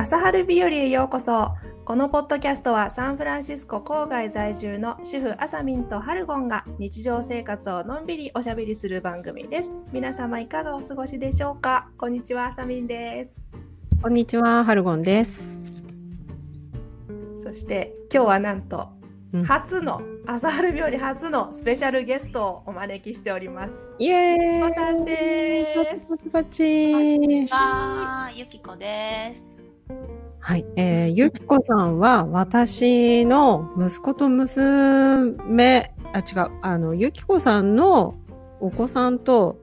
朝春日和へようこそ。このポッドキャストはサンフランシスコ郊外在住の主婦あさみんとハルゴンが日常生活をのんびりおしゃべりする番組です。皆様いかがお過ごしでしょうか？こんにちはあさみんです。こんにちは、ハルゴンです。そして今日はなんとうん。初の朝春日和初のスペシャルゲストをお招きしております。イエーイ。おさんです。パチパチはーい、ゆきこです。はい、えー、ゆきこさんは私の息子と娘、あ、違う、あの、ゆきこさんのお子さんと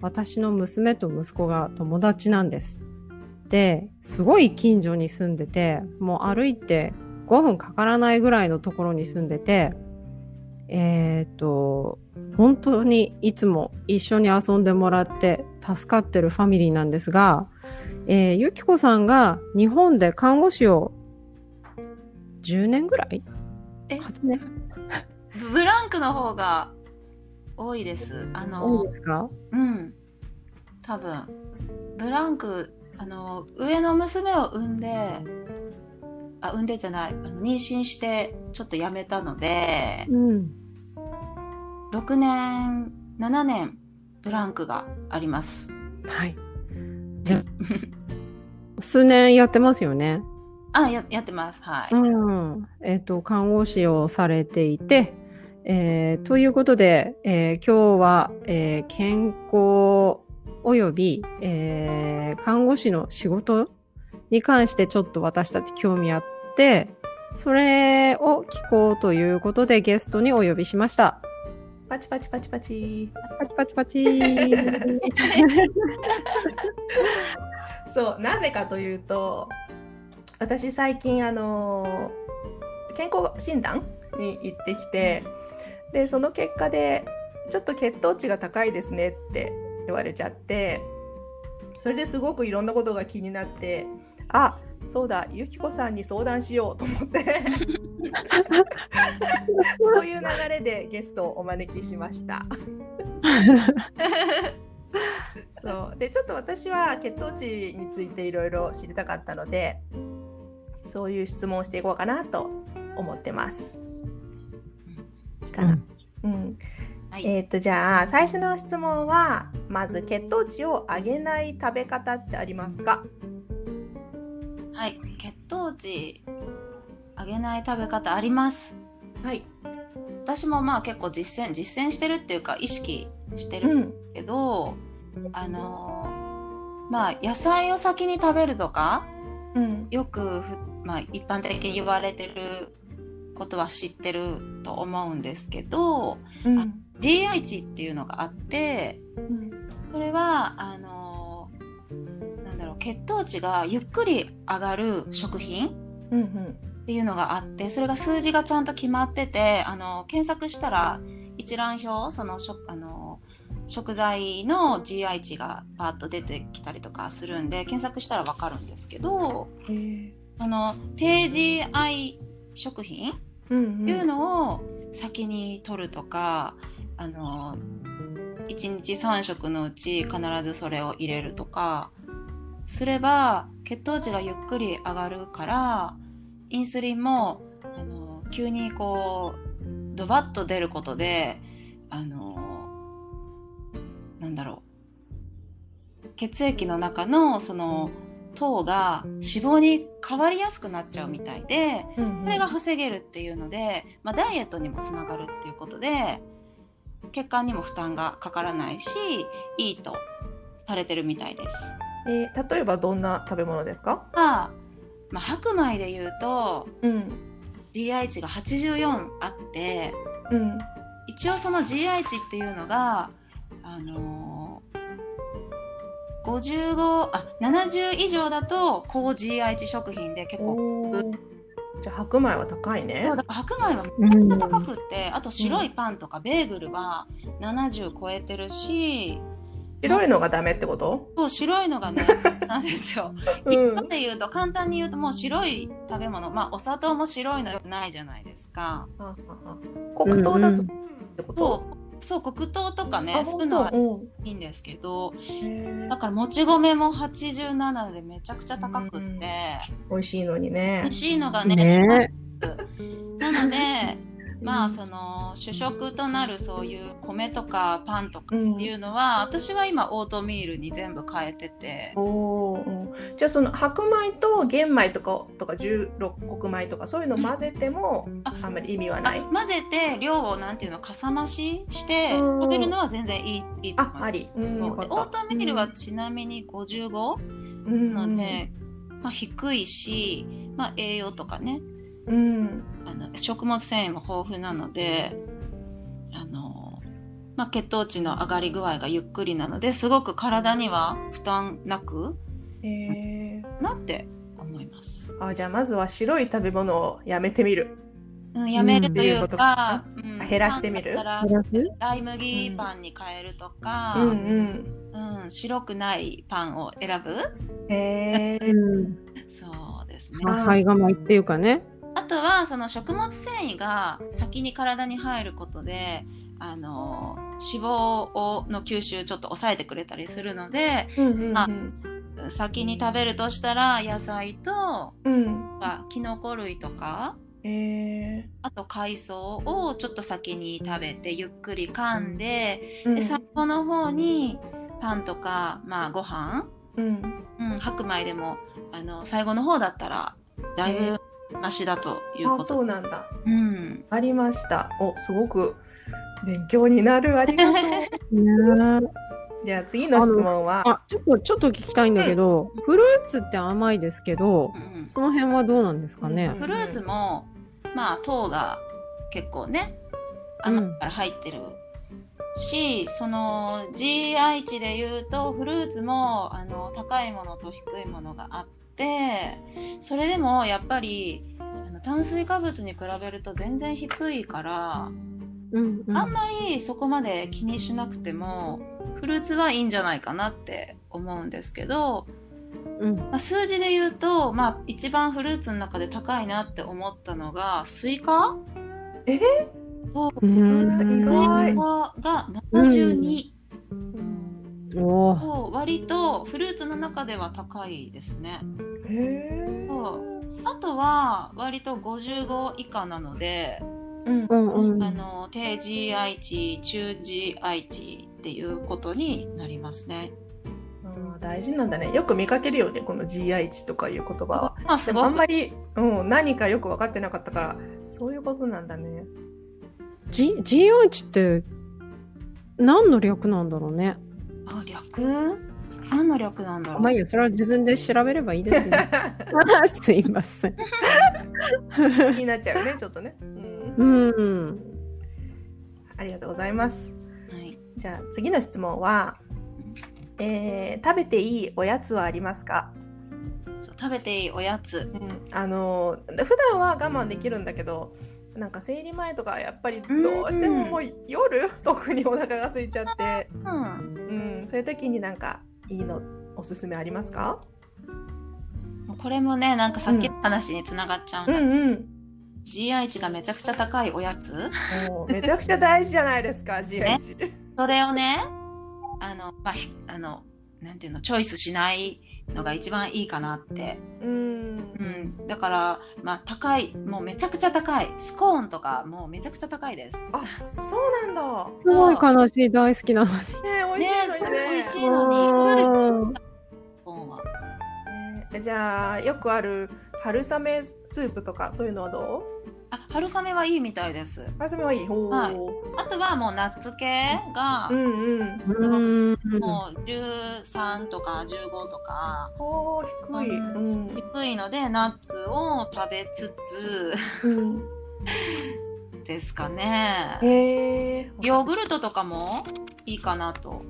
私の娘と息子が友達なんです。で、すごい近所に住んでて、もう歩いて5分かからないぐらいのところに住んでて、えっ、と、本当にいつも一緒に遊んでもらって助かってるファミリーなんですが、えーゆきこさんが日本で看護師を10年ぐらい？え ?8 年？ブブランクの方が多いです。あ多いの、ですか？うん。多分。ブランク、あの、上の娘を産んで、あ、産んでじゃない、あの妊娠してちょっと辞めたので、うん。6年、7年、ブランクがあります。はい。で 数年やってますよね。あ、ややってます。はい。うん。えっ、と、看護師をされていて、えーということで、えー今日は、えー健康および、えー看護師の仕事に関してちょっと私たち興味あって、それを聞こうということでゲストにお呼びしました。パチパチパチパチパチパチパチ。そうなぜかというと私最近あの健康診断に行ってきてでその結果でちょっと血糖値が高いですねって言われちゃってそれですごくいろんなことが気になってあそうだゆきこさんに相談しようと思って こういう流れでゲストをお招きしました。そうでちょっと私は血糖値についていろいろ知りたかったのでそういう質問をしていこうかなと思ってます。いいかな、うんはい。えっ、とじゃあ最初の質問はまず血糖値を上げない食べ方ってありますか？はい。血糖値上げない食べ方あります。はい。私もまあ結構実践実践してるっていうか意識してるうん。けど、あのーまあ野菜を先に食べるとかうん。よくふ、まあ、一般的に言われてることは知ってると思うんですけどうん。GI 値っていうのがあってそれはあの血糖値がゆっくり上がる食品。っていうのがあってそれが数字がちゃんと決まっててあの検索したら一覧表その食あの食材の GI 値がパーッと出てきたりとかするんで検索したらわかるんですけどへえ。その低 GI 食品うん。っていうのを先に取るとか、あの1日3食のうち必ずそれを入れるとかすれば血糖値がゆっくり上がるからインスリンもあの急にこうドバッと出ることであのなんだろう血液の中のその糖が脂肪に変わりやすくなっちゃうみたいで、うん。それが防げるっていうので、まあ、ダイエットにもつながるっていうことで血管にも負担がかからないしいいとされてるみたいです。えー例えばどんな食べ物ですか？まあ、まあ、白米で言うとうん。GI 値が84あってうん。一応その GI 値っていうのがあのー、55あ70以上だと高 GI 値食品で結構じゃあ白米は高いねそう。だから白米はうんめっちゃ高くって、あと白いパンとかベーグルは70超えてるし、白いのがダメってこと？そう白いのがね なんですよ。うん。一般で言うと簡単に言うともう白い食べ物。まあお砂糖も白いのよくないじゃないですか。ははは黒糖だとそってこと？うそう黒糖とかねあそういうのは本いいんですけどだからもち米も87でめちゃくちゃ高くって、うん美味しいのにね。美味しいのがねね。なのでまあその主食となるそういう米とかパンとかっていうのは、私は今オートミールに全部変えてて。じゃあその白米と玄米とかとか十六穀米とかそういうの混ぜてもああんまり意味はあない？混ぜて量をなんていうのかさ増ししてうん。食べるのは全然いいいいと思ああり。うんオートミールはちなみに55うん。なので、まあ、低いし、まあ、栄養とかねうん。あの食物繊維も豊富なのであの、まあ、血糖値の上がり具合がゆっくりなのですごく体には負担なくへー。なって思います。あじゃあまずは白い食べ物をやめてみる。うん、やめるといううん。か、うん減らしてみる。ライ麦パンに変えるとか、うんうん。うん、白くないパンを選ぶ。へえうん。そうですね。まあ、胚芽米っていうかね。あとはその食物繊維が先に体に入ることであの脂肪をの吸収ちょっと抑えてくれたりするのでうんうんあ先に食べるとしたら野菜とうん。あキノコ類とかへえあと海藻をちょっと先に食べてゆっくり噛んでうん。で最後の方にパンとか、まあ、ご飯、うん。うん、白米でもあの最後の方だったらだいぶマシだというあこと。そうなんだ。うん、ありました。おすごく勉強になる。ありがとう。ね じゃあ次の質問は？あ、ちょっと、ちょっと聞きたいんだけど、フルーツって甘いですけどう、んその辺はどうなんですかね？うん。フルーツもまあ糖が結構ね甘いから入ってるし、その GI 値で言うとフルーツもあの高いものと低いものがあってそれでもやっぱりあの炭水化物に比べると全然低いから、うんうん。あんまりそこまで気にしなくてもフルーツはいいんじゃないかなって思うんですけど、うん。まあ、数字で言うと、まあ、一番フルーツの中で高いなって思ったのがスイカ？え？そう。うん。意外スイカが72、おー。そう割とフルーツの中では高いですねそうあとは割と55以下なので、うんうんうん。あの低 GI 値中 GI 値っていうことになりますね。あー大事なんだね。よく見かけるよねこの GI 値とかいう言葉は。まあすごく。あんまり、うん、何かよく分かってなかったからそういうことなんだね。G GI 値って何の略なんだろうね。あ略？何の略なんだろう、まあいいよ、それは自分で調べればいいですよ。すいません。気になっちゃうねちょっとね、うん。うん。ありがとうございます。はい、じゃあ次の質問は、えー食べていいおやつはありますか、食べていいおやつ。うん、あのー普段は我慢できるんだけどなんか生理前とかやっぱりどうしてももう夜特にお腹が空いちゃって、うん。うん、そういう時になんかいいのおすすめありますか？これもねなんかさっきの話につながっちゃうんだ、うん。うん GI 値がめちゃくちゃ高いおやつ。めちゃくちゃ大事じゃないですか GI 値それをねあの、まあ、ひあのなんていうのチョイスしないのが一番いいかなって、うん。うん、だから、まあ、高いもうめちゃくちゃ高い。スコーンとかもうめちゃくちゃ高いです。あそうなんだ。すごい悲しい、大好きなのに。ね美味しいのにね。美味しいのに。うんスコーンは。ねじゃあよくある春雨スープとかそういうのはどあ春雨はいいみたいです。う春雨はいい。ほう、はい。あとはもうナッツ系がうんうんうん。もう13とか15とか、おー低い、うん。低いのでナッツを食べつうん。つ ですかね。へえヨーグルトとかもいいかなと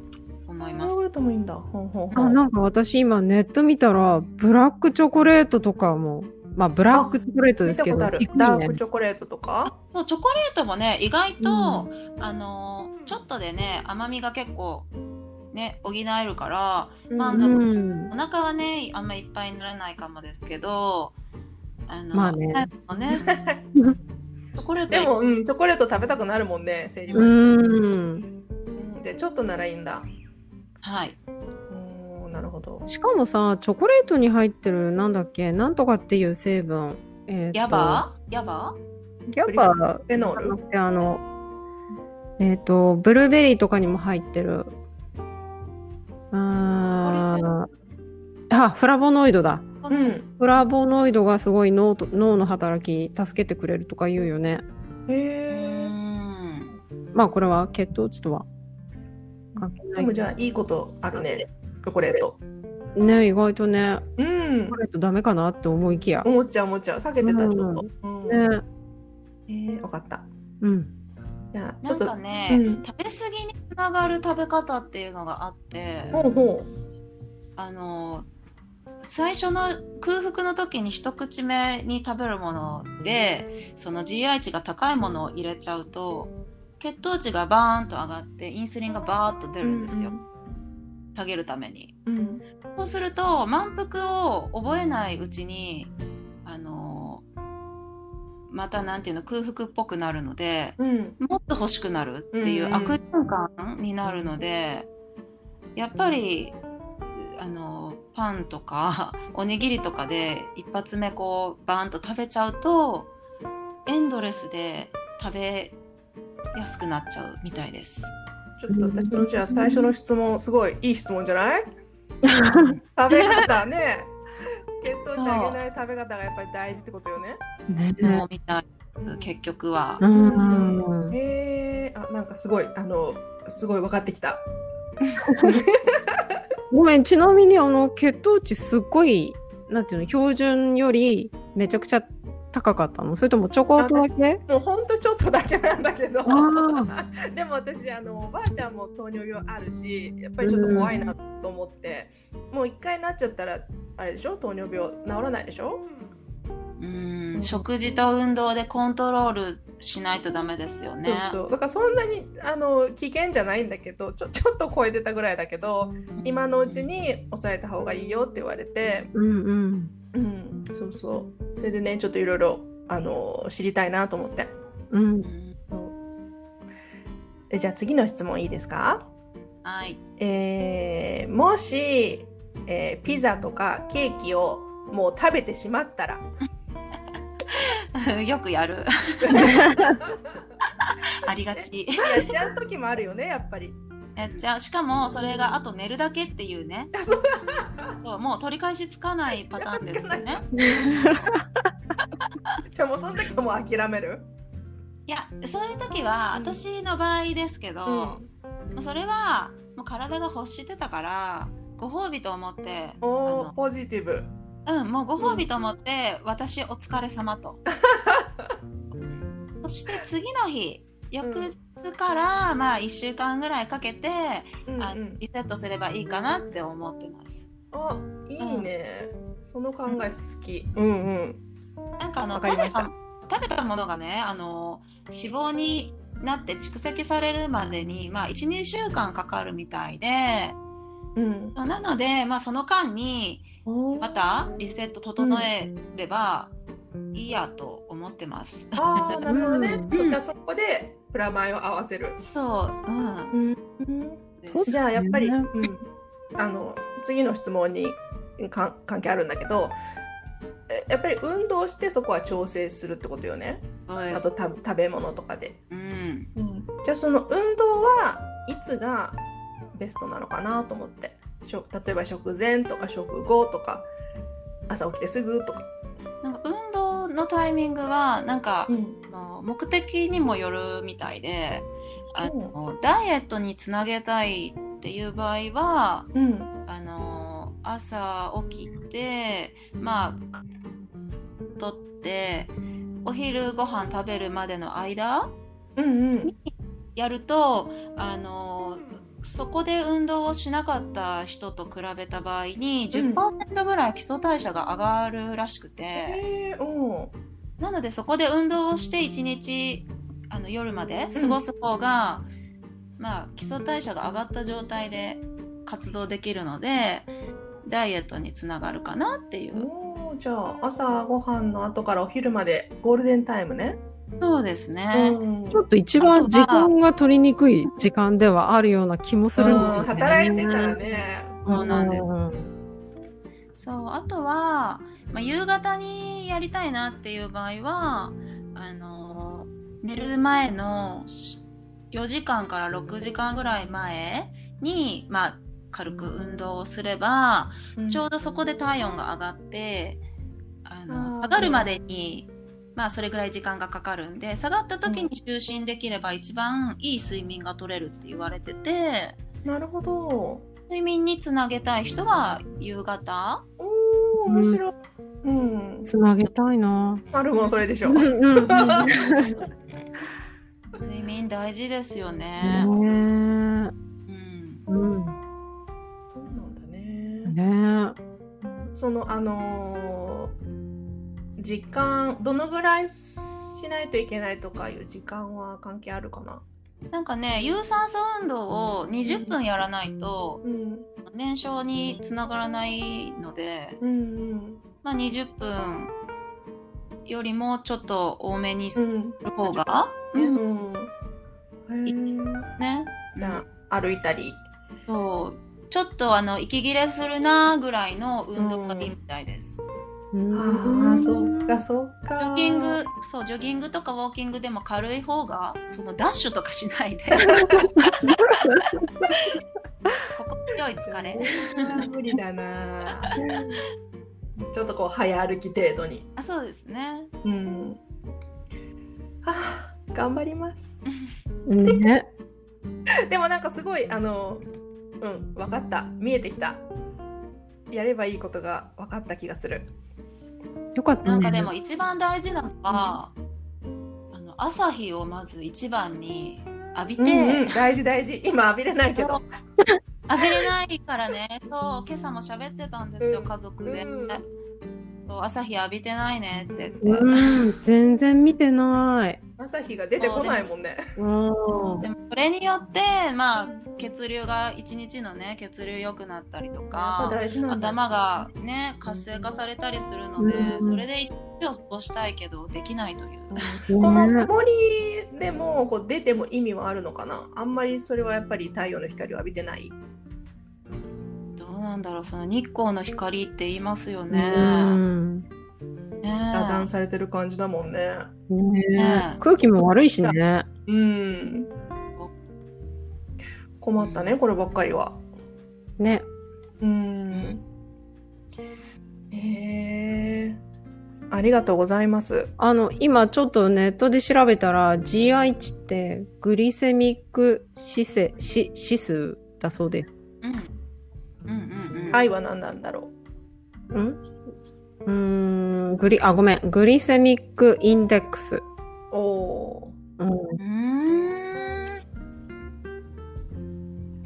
思います。ヨーグルトもいいんだ。ほんほんほあ、んなんか私今ネット見たら、ブラックチョコレートとかも、まあブラックチョコレートですけど、ねダークチョコレートとか？そうチョコレートもね意外と、うあのちょっとでね甘みが結構ね補えるから満足うんお腹はねあんまりいっぱいにならないかもですけどあのまあね チョコレートでも、うん、チョコレート食べたくなるもんね、生理う前。ん。うんで、ちょっとならいいんだ。はい。なるほど。しかもさ、チョコレートに入ってる、なんだっけ、なんとかっていう成分。えーとヤバヤバギャバフェノール？じゃなくてあの、えっ、と、ブルーベリーとかにも入ってる。あーあ、フラボノイドだ。うん。フラボノイドがすごい脳と脳の働き助けてくれるとか言うよね。うへん。まあこれは血糖値とは関係え。ないでもじゃあ、いいことあるね。チョコレート。ね意外とね、うんチョコ。レートダメかなって思いきや。思っちゃう思っちゃう。避けてた、ちょっと。うん。ねえー、わかった。うん。じゃあ、ちなんょっと。かね、うん食べ過ぎにつながる食べ方っていうのがあって、ほうほあの最初の空腹の時に一口目に食べるものでその GI 値が高いものを入れちゃうと血糖値がバーンと上がってインスリンがバーッと出う。るんですよ、下げるためにうん。そうすると満腹を覚えないうちにあのまたなんていうの空腹っぽくなるのでうん。もっと欲しくなるっていううん悪循環になるので、やっぱりあのパンとか おにぎりとかで一発目こうバーンと食べちゃうとエンドレスで食べやすくなっちゃうみたいです。ちょっと私のじゃあ最初の質問すごいいい質問じゃない？食べ方ね。血糖値上げない食べ方がやっぱり大事ってことよね。ね。そうみたい結局は。うん。へえあなんかすごいあのすごい分かってきた。ごめん、ちなみにあの血糖値すっごい、なんていうの、標準よりめちゃくちゃ高かったの？それともちょこっとだけ？もうほんとちょっとだけなんだけど。あ でも私あのおばあちゃんも糖尿病あるしやっぱりちょっと怖いなと思って、もう一回なっちゃったらあれでしょ？糖尿病治らないでしょ？うん。食事と運動でコントロールしないとダメですよね。そうそう。だからそんなにあの危険じゃないんだけどちょちょっと超えてたぐらいだけど今のうちに抑えた方がいいよって言われて、うんうん。うん、そうそうそれでねちょっといろいろあの知りたいなと思ってうんう。んえじゃあ次の質問いいですか？はい。えーもし、えーピザとかケーキをもう食べてしまったら？よくやる。ありがち。やっちゃう時もあるよねやっぱり。やっちゃう。しかも、それがあと寝るだけっていうね。あそうもう取り返しつかないパターンですよね。じゃあもうその時はもう諦める、いや、そういう時は、うん私の場合ですけど、うんそれは、もう体が欲してたから、ご褒美と思って、おーポジティブ。うん、もうご褒美と思って、私お疲れ様と。そして次の日、翌日から、まあ1週間ぐらいかけて、あうんうん、リセットすればいいかなって思ってます。あいいね、その考え好き。うんうん。なんかあの食べた食べたものがねあの脂肪になって蓄積されるまでに、まあ、12週間かかるみたいでうん、なので、まあ、その間にまたリセット整えればいいやと思ってます。ああなるほどね。うんそこでプラマイを合わせる。そう、うんうん、じゃあやっぱり、そううん、あの次の質問にか関係あるんだけどえやっぱり運動してそこは調整するってことよね。あとた食べ物とかで、うん、じゃあその運動はいつがベストなのかなと思って。例えば食前とか食後とか朝起きてすぐとか、なんか運動のタイミングはなんか、ん。あの目的にもよるみたいであの、ダイエットにつなげたいっていう場合はうん。あの朝起きてまあとってお昼ご飯食べるまでの間うんうん。やるとあのそこで運動をしなかった人と比べた場合に10%ぐらい基礎代謝が上がるらしくて、うん。なのでそこで運動をして1日あの夜まで過ごす方が、まあ、基礎代謝が上がった状態で活動できるのでダイエットにつながるかなっていう。じゃあ朝ご飯の後からお昼までゴールデンタイムねそうですね。うんちょっと一番時間が取りにくい時間ではあるような気もするんだよね。うん働いてたらね。そうなんですうんそう、あとは、まあ、夕方にやりたいなっていう場合は、あの、寝る前のし4時間から6時間ぐらい前に、まあ、軽く運動をすれば、ちょうどそこで体温が上がって、ああの、ー下がるまでに、まあ、それぐらい時間がかかるんで、下がった時に就寝できれば一番いい睡眠が取れるって言われてて、なるほど。睡眠につなげたい人は夕方おー、面白い。うん。つなげたいな。あるもんそれでしょ。うんうんうん睡眠大事ですよね。ねうん。うんそうなんだね。ねそのあのー時間どのぐらいしないといけないとかいう時間は関係あるかな？なんかね、有酸素運動を20分やらないとうん燃焼につながらないので、うんまあ、20分よりもちょっと多めにすうん。る方が、ううんん。へーね。じゃあ歩いたり。そう。ちょっとあの、息切れするなぐらいの運動がいいみたいです。うんああそうかそうか。ジョギング、そう、ジョギングとかウォーキングでも軽い方が、そのダッシュとかしないで。ここ強い疲れ。無理だな。ちょっとこう早歩き程度に。あ、そうですね。うん。はあ頑張ります。ね。でもなんかすごいあのうん分かった見えてきた。やればいいことが分かった気がする。よかったね。なんかでも一番大事なのは、あの朝日をまず一番に浴びて、うんうん、大事大事。今浴びれないけど。浴びれないからね、そう、今朝も喋ってたんですよ、うん家族で。うんそう朝日浴びてないねって言って。うん、全然見てない。朝日が出てこないもんね。うんでもそれによって、まあ、血流が一日のね血流良くなったりとか大事なんだ。頭がね活性化されたりするので、うんそれで一日を過ごしたいけどできないという。このね曇りでもこう出ても意味はあるのかなあんまりそれはやっぱり太陽の光を浴びてない。なんだろうその日光の光って言いますよね。うんね遮断されてる感じだもんね。ね空気も悪いしね。うん。困ったね、こればっかりは。ね。うん。へえ。ありがとうございます。あの、今ちょっとネットで調べたら GI 値ってグリセミック指数指指数だそうです。うんうんうんうん。愛は何なんだろん？うーん、グリ、あ、ごめん。グリセミックインデックス。う。おおうん。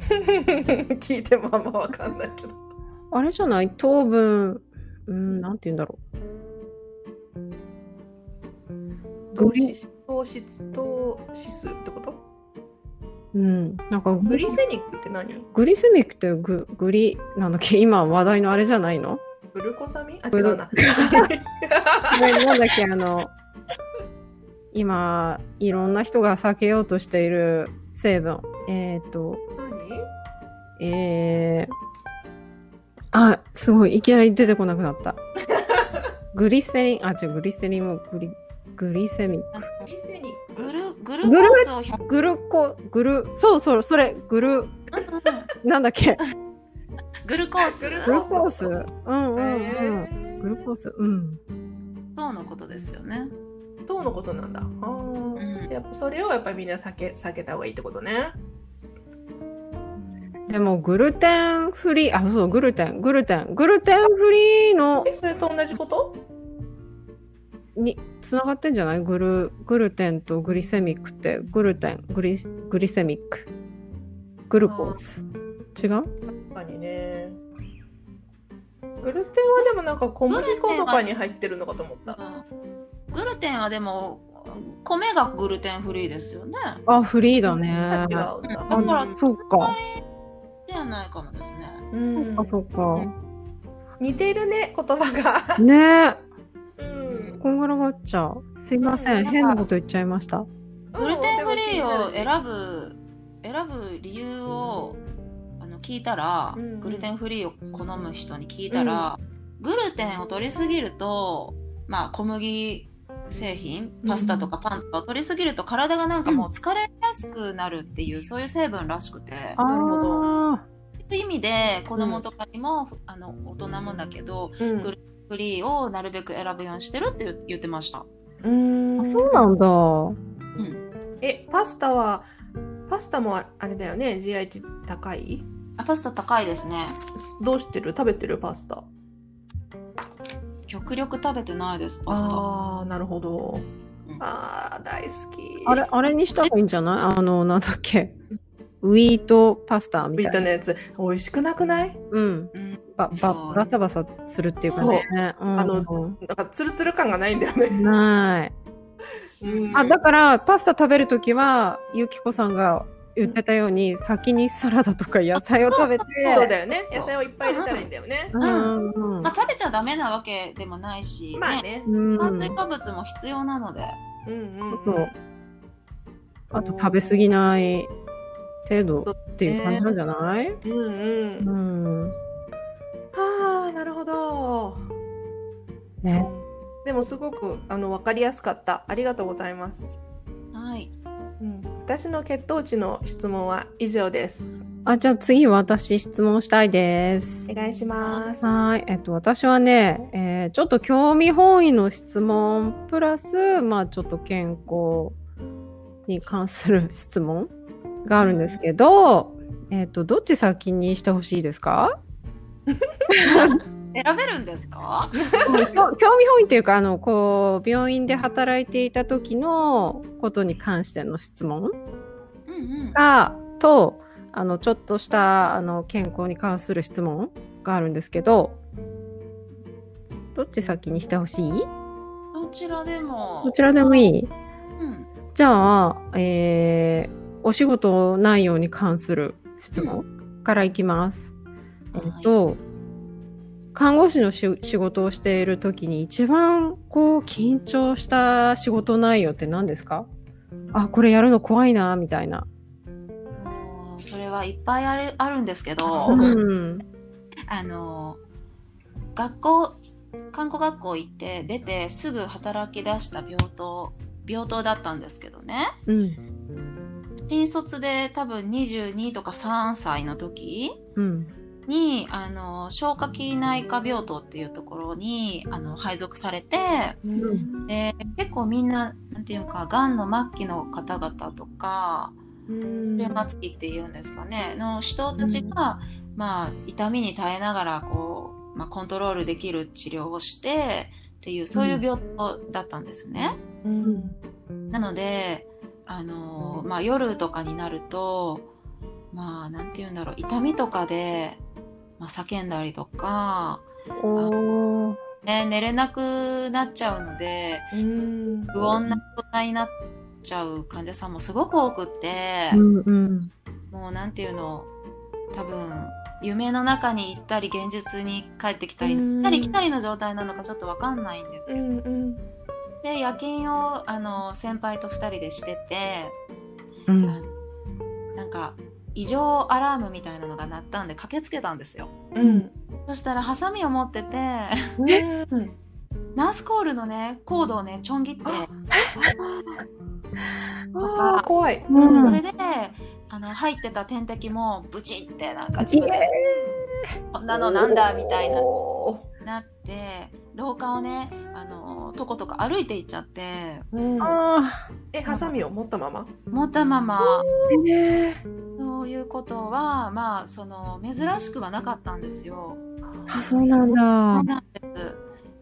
聞いてもあんまわかんないけど。あれじゃない？糖分、うん、なんて言うんだろ糖質糖質糖指数ってこと？う。うん。なんかググリリセニックって何？グリセミックってググリ、なんだっけ？今話題のあれじゃないの？グルコサミ？ンあ、違うな。ななんだっけ？あの、今、いろんな人が避けようとしている成分。えっ、ー、と、何？えー、あ、すごい、いきなり出てこなくなった。グリセリン、あ、違う、グリセリンもグリ、グリセミン。グリセニックグルグルコースを100グルコ、グル、そうそう、それ、グル、なんだっけ？グルコースグルコース。うんうんうん。へグルコース、うん。糖のことですよね。ー糖のことなんだ。あーうんやっぱそれをやっぱりみんな避け避けた方がいいってことね。でも、グルテンフリー、あ、そう、グルテン、グルテン、グルテンフリーの、え、それと同じこと？に、つながってんじゃない？グル、グルテンとグリセミックって、グルテン、グリ、グリセミック？グルコース？違う？確かにね。グルテンはでもなんか小麦粉とかに入ってるのかと思った。うんグルテンはでも米がグルテンフリーですよね。あ、フリーだ違ね。うんだ。だからあそうか。ではないかもですね。うんあ、そうか。似てるね、言葉が。ねうんこんがらがっちゃう。すいません。うん変なこと言っちゃいました。グルテンフリーを選ぶ。ぶ選ぶ理由をあの聞いたら、うんうんグルテンフリーを好む人に聞いたら、グルテンを取りすぎるとまあ小麦製品パスタとかパンとかを取りすぎると体がなんかもう疲れやすくなるっていうそういう成分らしくて。あなるほどあという意味で子供とかにも、あの大人もだけどうんグルフリーをなるべく選ぶようにしてるって言言ってました。うんそうなんだ。うん、え、パスタは、パスタもああれだよね、GI 値高い？あパスタ高いですね。どうしてる？食べてる？パスタ。極力食べてないですパスタ。ああ、なるほどうん。ああ、大好き。あれ、あれにした方がいいんじゃない？あの、なんだっけ？ウィートパスタみビーたいな。トのやつ、美味しくなくない？うん。うんば、ば、バサバサするっていうかね。うん、あのなんかツルツル感がないんだよね。ない。うんあ、だから、パスタ食べるときは、ゆきこさんが言ってたように、先にサラダとか野菜を食べて、そうだよね。野菜をいっぱい入れたらいいんだよね。うんうんまあ、食べちゃダメなわけでもないし、ねまあね。うん炭水化物も必要なので。うんうんうん。そう。あと食べ過ぎない程度っていう感じなんじゃない？うんうん。うん。はあ、なるほど。ね。でもすごくあの分かりやすかった。ありがとうございます。はい。うん、私の血糖値の質問は以上です。あ、じゃあ次私質問したいですお。願いします。はい。えっと、私はね、えーちょっと興味本位の質問、プラス、まあちょっと健康に関する質問があるんですけど、えっと、どっち先にしてほしいですか？選べるんですか？興興味本位っていうか、あの、こう、病院で働いていた時のことに関しての質問うんうん。が、と、あの、ちょっとした、あの、健康に関する質問があるんですけど、どっち先にしてほしい？どちらでも。どちらでもいい？うん。じゃあ、えー、お仕事内容に関する質問からいきます。えっと、看護師のし仕事をしている時に一番こう緊張した仕事内容って何ですか？あ、これやるの怖いな、みたいな。それはいっぱいあるあるんですけど、うんうん。あの学校看護学校行って出てすぐ働き出した病棟病棟だったんですけどねうん。新卒で多分22とか3歳の時うん。にあの消化器内科病棟っていうところにあの配属されてうん。で結構みんななんていうかがんの末期の方々とかうん。終末期っていうんですかねの人たちが、まあ、痛みに耐えながらこう、まあ、コントロールできる治療をしてっていうそういう病棟だったんですね。うん。なのであの、まあ、夜とかになるとまあなんて言うんだろう痛みとかで、まあ、叫んだりとか。ね、寝れなくなっちゃうのでうん不穏な状態になっちゃう患者さんもすごく多くって。うんうん。もうなんていうの多分夢の中に行ったり現実に帰ってきたりうん行ったり来たりの状態なのかちょっとわかんないんですうけど、んうんで夜勤をあの先輩と2人でしててうん。なんか異常アラームみたいなのが鳴ったんで駆けつけたんですよ。うん。そしたらハサミを持っててうん。ナースコールのねコードをねちょん切って。あー。怖い。うん。それであの入ってた点滴もブチってなんか自分でこんなのなんだ？みたいな。おなって廊下をねあのとことか歩いていっちゃってーうんあえハサミを持ったまま？持ったままー。ねそういうことはまあその珍しくはなかったんですよ。あ、そうなんだ。なんです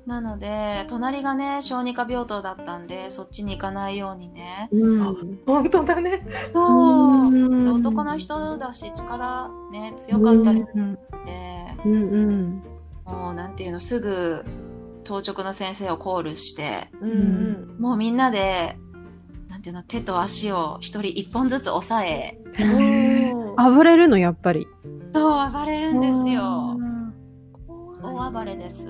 なので隣がね小児科病棟だったんでそっちに行かないようにねうん。本当だね。そう男の人だし力ね強かったりしうんてうんうん。もうなんていうのすぐ当直の先生をコールしてうんうん。もうみんなでなんていうの手と足を一人一本ずつ押さえお暴れるの、やっぱり。そう暴れるんですよ。大暴れです。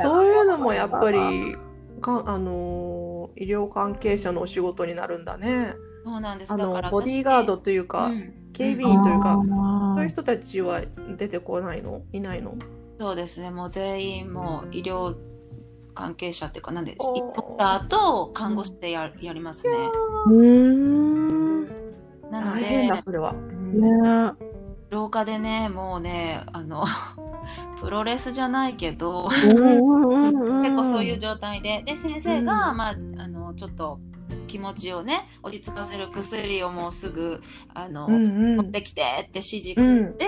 そういうのもやっぱりかあのー医療関係者のお仕事になるんだね。そうなんです。あのボディーガードというか、うん。警備員というか、そういう人たちは出てこないの？いないの？そうですねもう全員もう医療関係者っていうかなんでおードクターと看護師でややりますね。うーん。ねなの大変でだそれは。うん廊下でねもうねあの プロレスじゃないけど結構そういう状態でで先生が、うんまああのちょっと気持ちをね落ち着かせる薬をもうすぐあの、うんうん。持ってきてって指示くれて、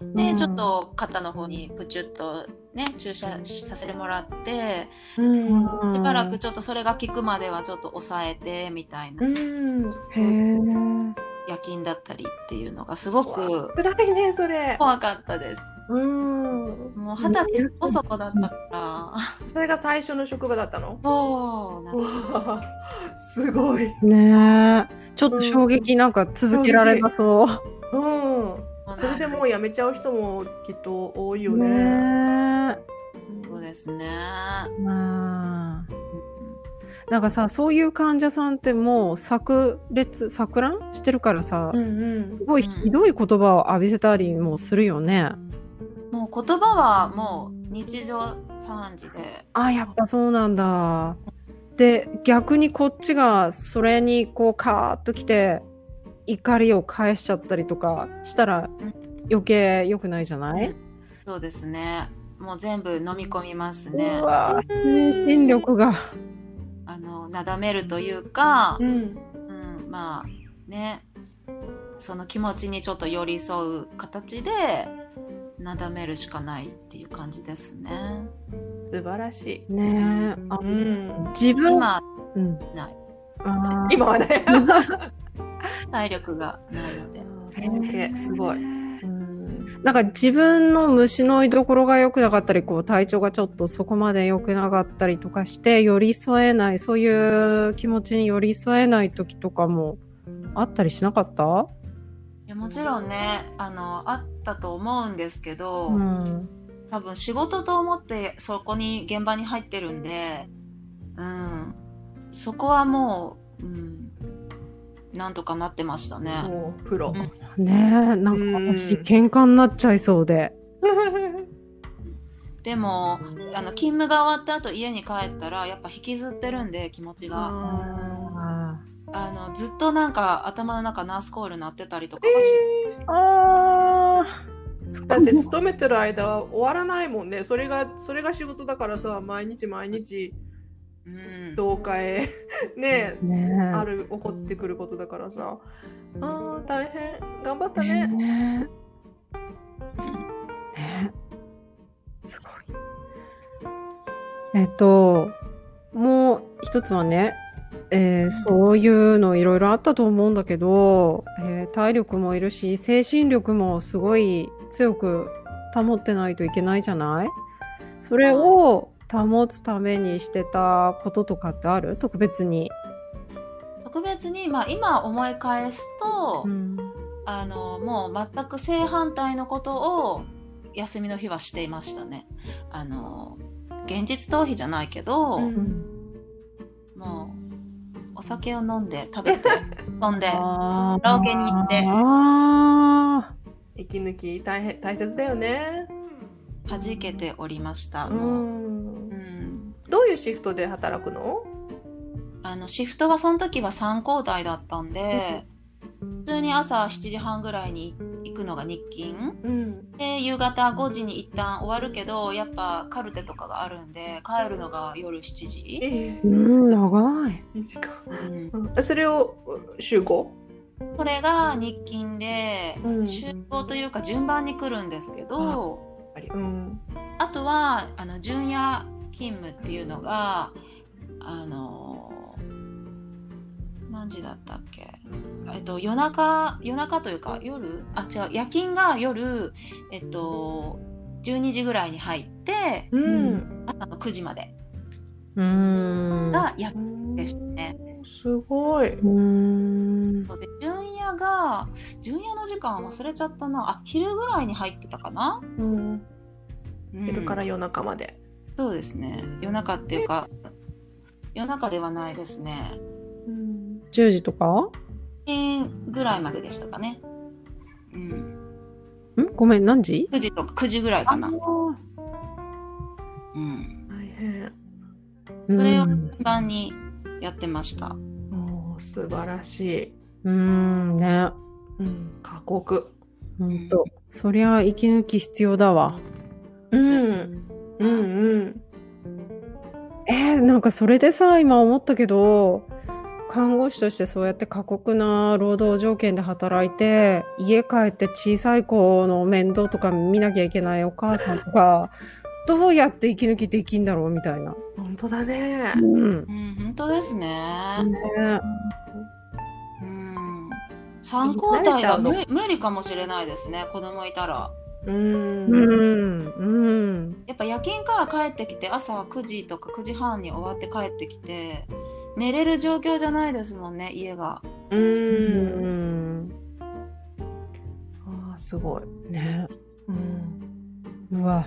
うん。でちょっと肩の方にプチュッとね注射させてもらってうんしばらくちょっとそれが効くまではちょっと抑えてみたいな。うん。へえ。夜勤だったりっていうのがすごく辛いねそれ。怖かったです。うん。もう二十歳そこそこだったから。それが最初の職場だったの？そうすごい。ねえ。ちょっと衝撃なんか続けられなそう。うん。ですそれでもう辞めちゃう人もきっと多いよね。ねそうですね。え。まあ。なんかさ、そういう患者さんってもう炸裂、錯乱してるからさ、うんすごいひどい言葉を浴びせたりもするよね。もう言葉はもう日常3時で。あ、やっぱそうなんだ。で、逆にこっちがそれにこうカーッときて怒りを返しちゃったりとかしたら余計良くないじゃない、そうですね。もう全部飲み込みますねう。わ精神力が。あの、なだめるというかう、ん。うん、まあね、その気持ちにちょっと寄り添う形で、なだめるしかないっていう感じですね。素晴らしい。ねえ。あうん。自分、今、うん、ない。今はね。体力がないので。すごい。うん。なんか自分の虫の居所が良くなかったり、こう体調がちょっとそこまで良くなかったりとかして、寄り添えない、そういう気持ちに寄り添えない時とかもあったりしなかった？いやもちろんね、あの、あったと思うんですけど、うん。多分仕事と思ってそこに現場に入ってるんで、うん、そこはもう、うん、なんとかなってましたね。もうプロ。ねえ、なんか私、喧嘩になっちゃいそうで。でも、あの、勤務が終わった後家に帰ったら、やっぱ引きずってるんで、気持ちが。あああの、ずっとなんか頭の中ナースコール鳴ってたりとかはしーあーだって勤めてる間は終わらないもんね。それがそれが仕事だからさ、毎日毎日うん。同会ねー。ねえ。ある起こってくることだからさ。あー大変頑張ったねね。え。ねえ。すごい。えっと、もう一つはね、えーそういうのいろいろあったと思うんだけど、えー体力もいるし、精神力もすごい強く保ってないといけないじゃない？それを保つためにしてたこととかってある？特別に。特別に、まあ今思い返すと、うんあの、もう全く正反対のことを休みの日はしていましたね。あの、現実逃避じゃないけど、うんもう、お酒を飲んで食べて、飲んで、カラオケに行ってあ息抜き大変大切だよね。弾けておりました。う。んんどういうシフトで働くの？あの、シフトはその時は3交代だったんで、普通に朝7時半ぐらいに行くのが日勤。うん。で、夕方5時に一旦終わるけど、やっぱカルテとかがあるんで、帰るのが夜7時。えーうん、長い。ー、時間。うんうんそれを週5？それが日勤で、うん集合というか順番に来るんですけど、うん。あとは、あの、準夜勤務っていうのが、あの、何時だったっけ？えっと、夜中、夜中というか夜、あ、違う、夜勤が夜、えっと、12時ぐらいに入って、うん。朝の9時までうん。が夜勤でしたね。すごい。うん。で、準夜が、準夜の時間忘れちゃったな。あ、昼ぐらいに入ってたかな？うん。うん昼から夜中まで。そうですね。夜中っていうか、夜中ではないですね。うん10時とか？1ぐらいまででしたかね。うん。ん？ごめん、何時？9時とか9時ぐらいかな。あうん。大変ーそれをうん一番にやってました。もう素晴らしい、うん、ね。うん、過酷ほんと。そりゃ息抜き必要だわ。うんうんうんえー、なんかそれでさ、今思ったけど、看護師としてそうやって過酷な労働条件で働いて、家帰って小さい子の面倒とか見なきゃいけないお母さんとか、どうやって息抜きできんだろうみたいな。本当だねうん。うん、本当ですね。ねうん。3交代は無無理かもしれないですね、子供いたら。うんうん。うん。やっぱ夜勤から帰ってきて朝9時とか9時半に終わって帰ってきて寝れる状況じゃないですもんね家がううんん。あーすごい、ね。うん、うわ。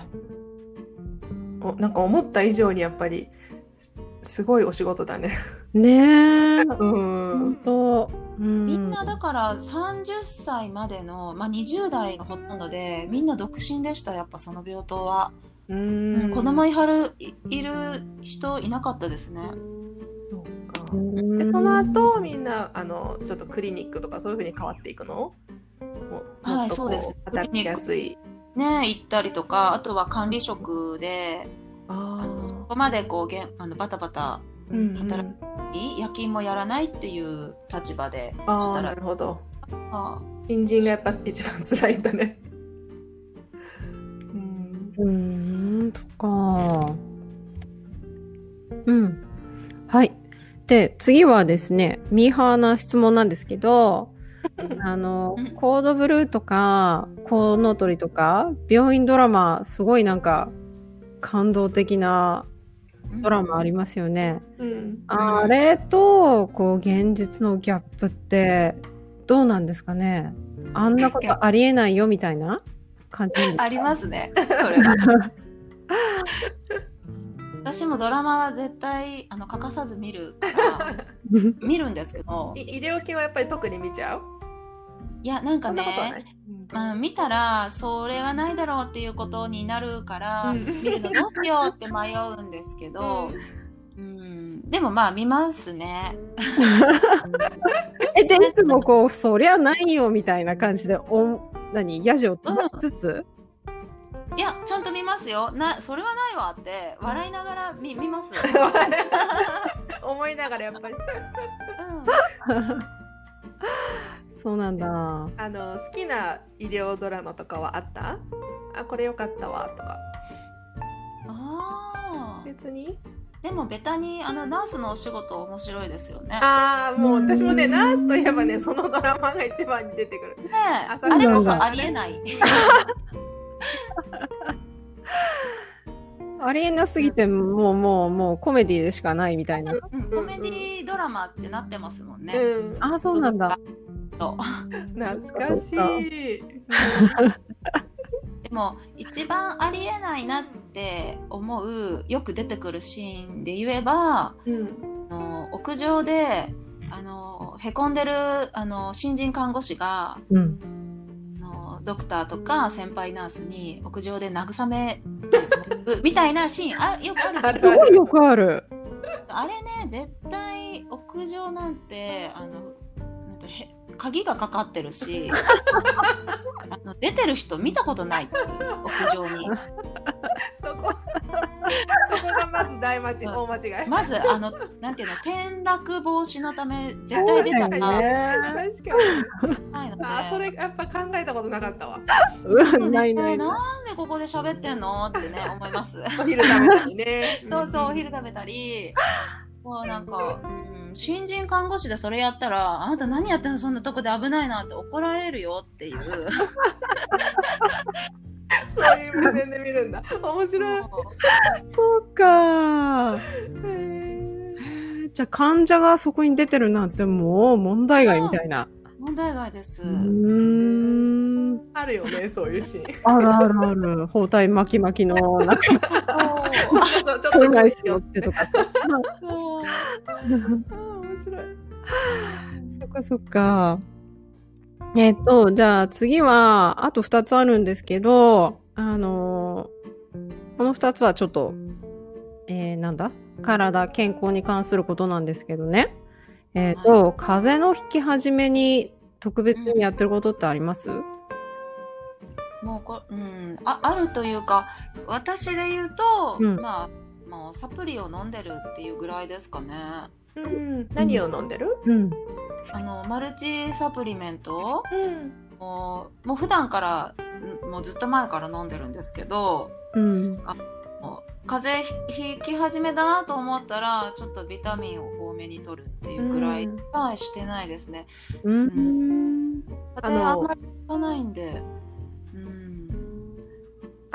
おなんか思った以上にやっぱりすすごいお仕事だねねえ。う本ん当。うん。みんなだから30歳までの、まあ、20代がほとんどでみんな独身でしたやっぱその病棟は、ううんん子供いはるいいる人いなかったですね。そうか。うん。でその後みんなあのちょっとクリニックとかそういうふうに変わっていくの？はいそうです。働きやすい。ね行ったりとかあとは管理職でああのそこまでこうげんあのバタバターうんうん。働い夜勤もやらないっていう立場であーなるほど。あ新人がやっぱ一番辛いんだね。うん。うーん、そっか。うん。はい。で、次はですね、ミーハーな質問なんですけど、あのうん、コードブルーとか、コウノトリとか、病院ドラマ、すごいなんか、感動的なドラマありますよね。うん。あれと、こう、現実のギャップって、どうなんですかね。あんなことありえないよ、みたいな感じなんですか？ありますね、それは。私もドラマは絶対あの欠かさず見るから 見るんですけど。い医療系はやっぱり特に見ちゃう？いやなんかねい、まあ、見たらそれはないだろうっていうことになるから、うん。見るのどうしようって迷うんですけど、うん、でもまあ見ますね。え、で、いつもこう、そりゃないよみたいな感じで、お何、ヤジを飛ばしつつ、いやちゃんと見ますよ。なそれはないわって笑いながら見見ます、思いながらやっぱり。うん そうなんだ。あの好きな医療ドラマとかはあった？あこれよかったわとかあー別に？でもベタにあのナースのお仕事面白いですよね。ああもううん私もねナースといえばねそのドラマが一番に出てくるねえああれこそありえない。ありえなすぎて、もう、もう、もう、コメディでしかないみたいな。うん、コメディドラマってなってますもんね。うんあ、そうなんだ。と。懐かしい。でも一番ありえないなって思うよく出てくるシーンで言えばうん。あの屋上であのへこんでるあの新人看護師がうん。あのドクターとか先輩ナースに屋上で慰めるみたいなシーンあよくあるいよくある。あれね絶対屋上なんてあのなんてへ鍵がかかってるしあの出てる人見たことない。っていう屋上に。そこそこがまず大間違い大間違い。まずあのなんていうの転落防止のため絶対出た。らそうだよね。確かに。ないのであーそれやっぱ考えたことなかったわ。うん、ないないない。なんでここで喋ってんの？ってね思います。お昼食べたりね。そうそうお昼食べたりもうなんか、うん、新人看護師でそれやったらあなた何やってんのそんなとこで危ないなって怒られるよっていう。そういう目線で見るんだ。面白い。そう。か。じゃあ患者がそこに出てるなんてもう問題外みたいな。問題外です、うーん。あるよねそういうシーン。あるあるある。包帯巻き巻きの、なんか、そう。そうそうちょっと車椅子乗ってとか。そう面白い。そっかそっか。えっ、と、じゃあ次は、あと2つあるんですけど、あのーこの2つはちょっと、えー、なんだ？体、健康に関することなんですけどね。えっ、と、風邪のひき始めに特別にやってることってあります、もうこ、うん、ああるというか私で言うと、うんまあもうサプリを飲んでるっていうぐらいですかねうん、何を飲んでる？うん。あのマルチサプリメント？うん。もうもう普段からんもうずっと前から飲んでるんですけどうん。もう風邪ひひき始めだなと思ったらちょっとビタミンを多めに取るっていうぐらいうんはしてないですね。うん。あの風邪あんまりひかないんで。うん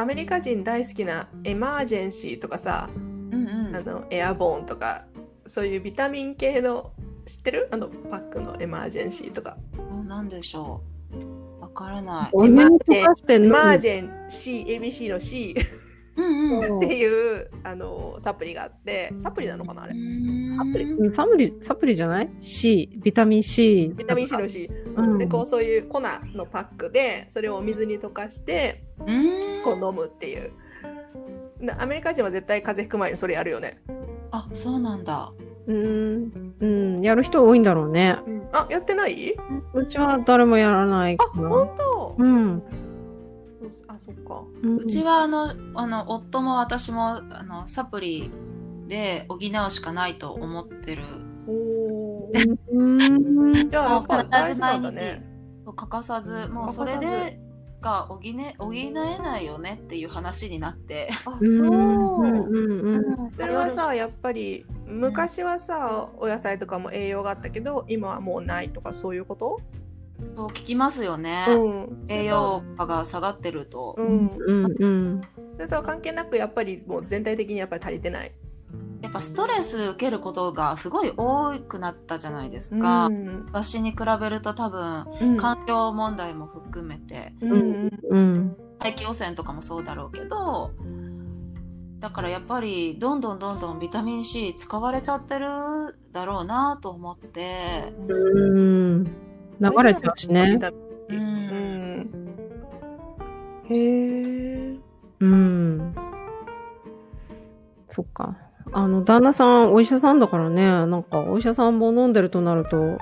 アメリカ人大好きなエマージェンシーとかさ、うんうんあのエアボーンとかそういうビタミン系の知ってる？あのパックのエマージェンシーとか。もうなんでしょう。わからない。エマージェンシー ABC の C うんうん。っていうあのサプリがあってサプリなのかなあれ？サプリうんサプリ、サプリじゃない ?C、ビタミン C。ビタミン C の C、うんでこうそういう粉のパックでそれをお水に溶かしてうん。こう飲むっていうなアメリカ人は絶対風邪ひく前にそれやるよね、あ、そうなんだ。うん。うん。やる人多いんだろうね。あやってない？うちは誰もやらないあ。本当、うん。あそっかううちはあの、あの、夫も私も、あの、サプリで補うしかないと思ってる。おーうん。じゃあやっぱ大事なんだねそう欠かさず、もうそれで、が補え補えないよねっていう話になって。あうんそう、うんうんそれはさやっぱり昔はさお野菜とかも栄養があったけど今はもうないとかそういうこと、そう聞きますよね。うん、栄養価が下がってると。うんうんうん。それとは関係なくやっぱりもう全体的にやっぱり足りてないやっぱストレス受けることがすごい多くなったじゃないですか。うん。昔に比べると多分、うん。環境問題も含めて、うん。うん。大気汚染とかもそうだろうけど、だからやっぱりどんどんどんどんビタミン C 使われちゃってるだろうなと思って、うん。流れちゃうしね。うん。へえうん。そっかあの旦那さんお医者さんだからね。なんかお医者さんも飲んでるとなると。うん。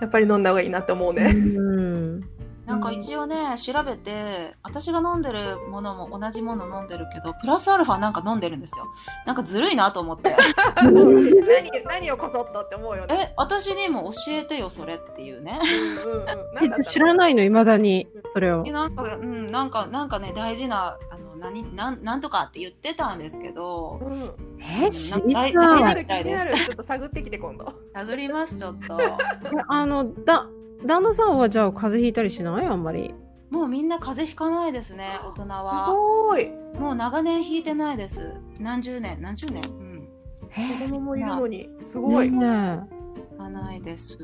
やっぱり飲んだ方がいいなって思うね。うん。なんか一応ね、調べて、私が飲んでるものも同じもの飲んでるけど、プラスアルファなんか飲んでるんですよ。なんかずるいなと思って。何何をこそっとって思うよね。え、私にも教えてよ、それっていうね。うんうんうん。え知らないのいまだに。それを。えなんか、うん、なんか、なんかね、大事な、あの、何、なん、なんとかって言ってたんですけど、うん。え知りたい。気にな大る気になる。ちょっと探ってきて今度。探ります、ちょっと。あのだ旦那さんはじゃあ風邪ひいたりしない？あんまり。もうみんな風邪ひかないですね、大人すは。ごい。もう長年ひいてないです。何十年、何十年？うん。子供もいるのに。すごい、ねひかないです。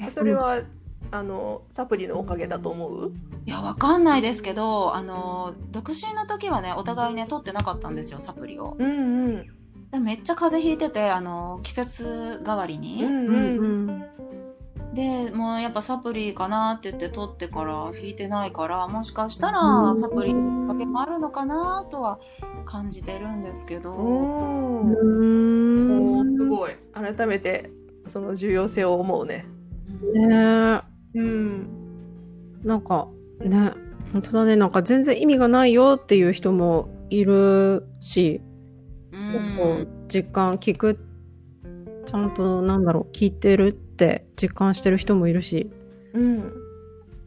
えそれはあのサプリのおかげだと思う？いや、わかんないですけど、あの、独身の時はね、お互いね、取ってなかったんですよ、サプリを。うんうん。でめっちゃ風邪ひいてて、あの、季節代わりに。うんうん。うんで、もうやっぱサプリかなって言って取ってから引いてないから、もしかしたらうん。サプリのおかげもあるのかなとは感じてるんですけど。おー。うん。おーすごい。改めてその重要性を思うね。うんねうん。なんかね本当だね。なんか全然意味がないよっていう人もいるし、う結構ん実感聞くちゃんとなんだろう聞いてるって実感してる人もいるし。うん。うん。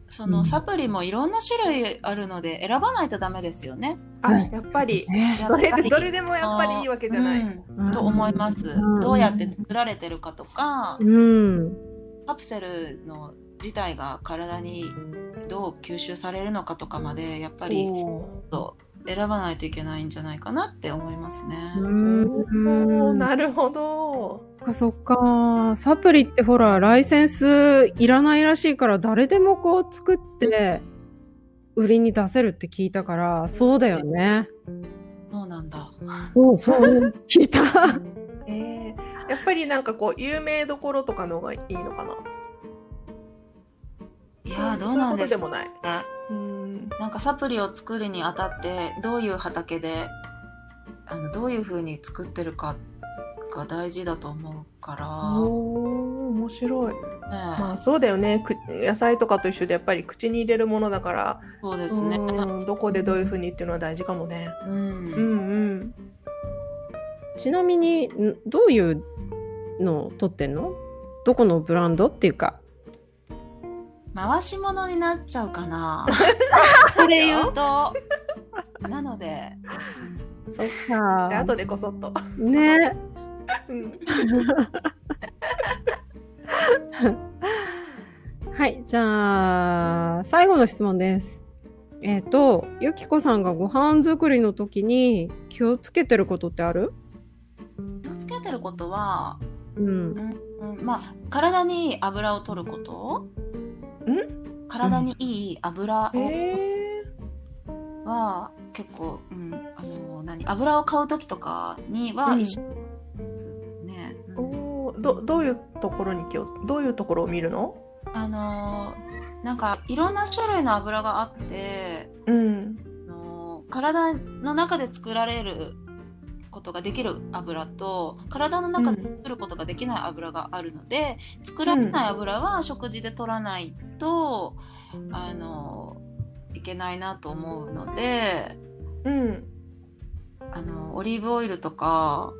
そのサプリもいろんな種類あるので選ばないとダメですよね。あはいやっぱりね。どれやっぱりどれでもやっぱりいいわけじゃない、うん。うん。と思います、うん。どうやって作られてるかとか、うん。カプセルの自体が体にどう吸収されるのかとかまでやっぱり選ばないといけないんじゃないかなって思いますね。おーなるほどそっかそっかサプリってほらライセンスいらないらしいから誰でもこう作って売りに出せるって聞いたからそうだよねそうなんだ。そうそう聞いた えー、やっぱりなんかこう有名どころとかの方がいいのかな？いやーどうなんですか？とでもない。ね。うん。なんかサプリを作るにあたってどういう畑であのどういう風に作ってるかが大事だと思うから、おお面白い。ねまあそうだよね。く野菜とかと一緒でやっぱり口に入れるものだから、そうですね。うんどこでどういうふうにっていうのは大事かもね。うんうんうん。ちなみにんどういうのを取ってんの？どこのブランドっていうか回し物になっちゃうかな。これ言うと。なので、そっでか後でこそっと。ね。うん。はいじゃあ最後の質問です。えっ、とゆきこさんがご飯作りの時に気をつけてることってある？気をつけてることは、うんうん、まあ、体に油を取ること体にいい油へをえ。は結構、うん、あの何油を買う時とかにはうん一緒ですね。うんおーどどういうところに気をどういうところを見るの？あのなんかいろんな種類の油があって、うん。あの体の中で作られることができる油と体の中で作ることができない油があるので、作られない油は食事で取らないと、あのいけないなと思うのでうん。あのオリーブオイルとか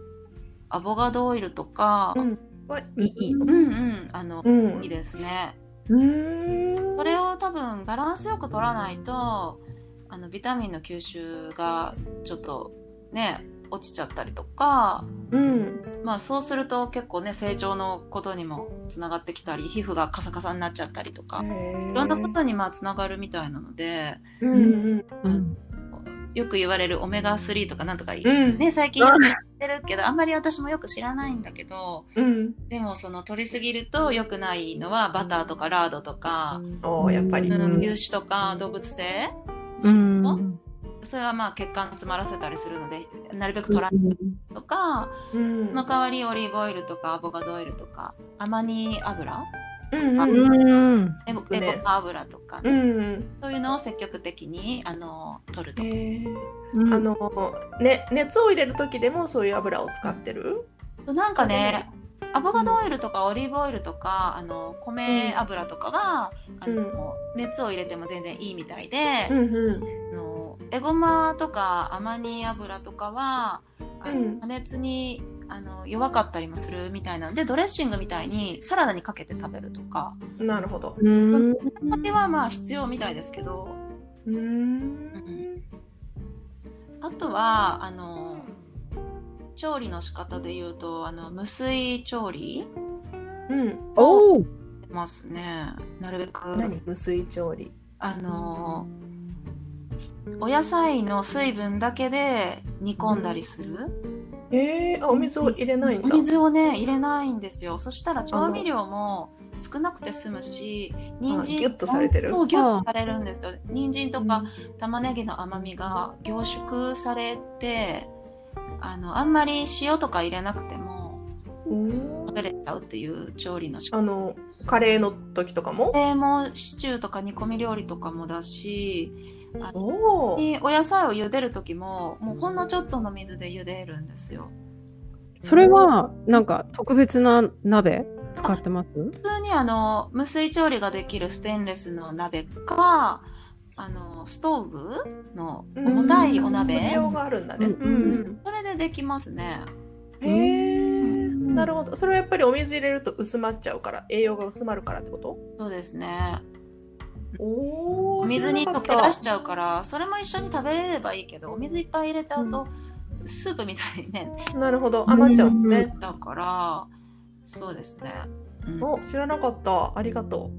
アボカドオイルとか、うん。はいいうん、うんあの、うん。いいですね。それを多分バランスよく取らないとあのビタミンの吸収がちょっとね落ちちゃったりとか、うん。まあ、そうすると結構ね成長のことにもつながってきたり皮膚がカサカサになっちゃったりとかいいろんなことにまあつながるみたいなのでうんうんうんよく言われるオメガ3とかなんとか言う、うん。ね最近よく言ってるけどあんまり私もよく知らないんだけどうん。でもその取りすぎると良くないのはバターとかラードとか、おおやっぱり。牛脂とか動物性うんそれはまあ血管詰まらせたりするのでなるべく取らない。とか、うん。その代わりオリーブオイルとかアボカドオイルとかアマニ油？うんあうん。うん。エゴくね。エゴマ油とか、うんうん。そういうのを積極的にあの取るとえ。うん。あのね熱を入れる時でもそういう油を使ってる？なんかねアボカドオイルとかオリーブオイルとかあの米油とかは、あの熱を入れても全然いいみたいで、うんうん。あのエゴマとかアマニ油とかは加熱にあの弱かったりもするみたいなのでドレッシングみたいにサラダにかけて食べるとかなるほど。うんそれはまあ必要みたいですけどうーん。あとはあの調理の仕方で言うとあの無水調理うん。おおますねなるべく何？無水調理？あのお野菜の水分だけで煮込んだりする、ええあお水を入れないんおだ。水をね入れないんですよ。そしたら調味料も少なくて済むし人参ギュッとされてる。そうギュッとされるんですよ。人参とか玉ねぎの甘みが凝縮されてあのあんまり塩とか入れなくてもうん食べれちゃうっていう調理の仕方。あのカレーの時とかも？でもシチューとか煮込み料理とかもだしおお。にお野菜を茹でる時ももうほんのちょっとの水で茹でるんですよそれはなんか特別な鍋？使ってます？普通にあの無水調理ができるステンレスの鍋かあのストーブの重たいお鍋栄養があるんだね。ううんんそれでできますねうん。へえ。なるほど。それはやっぱりお水入れると薄まっちゃうから栄養が薄まるからってこと？そうですねお水に溶け出しちゃうからそれも一緒に食べれればいいけどお水いっぱい入れちゃうと、スープみたいにねたなるほど余っちゃうね。だからそうですね、うん。お知らなかった。ありがと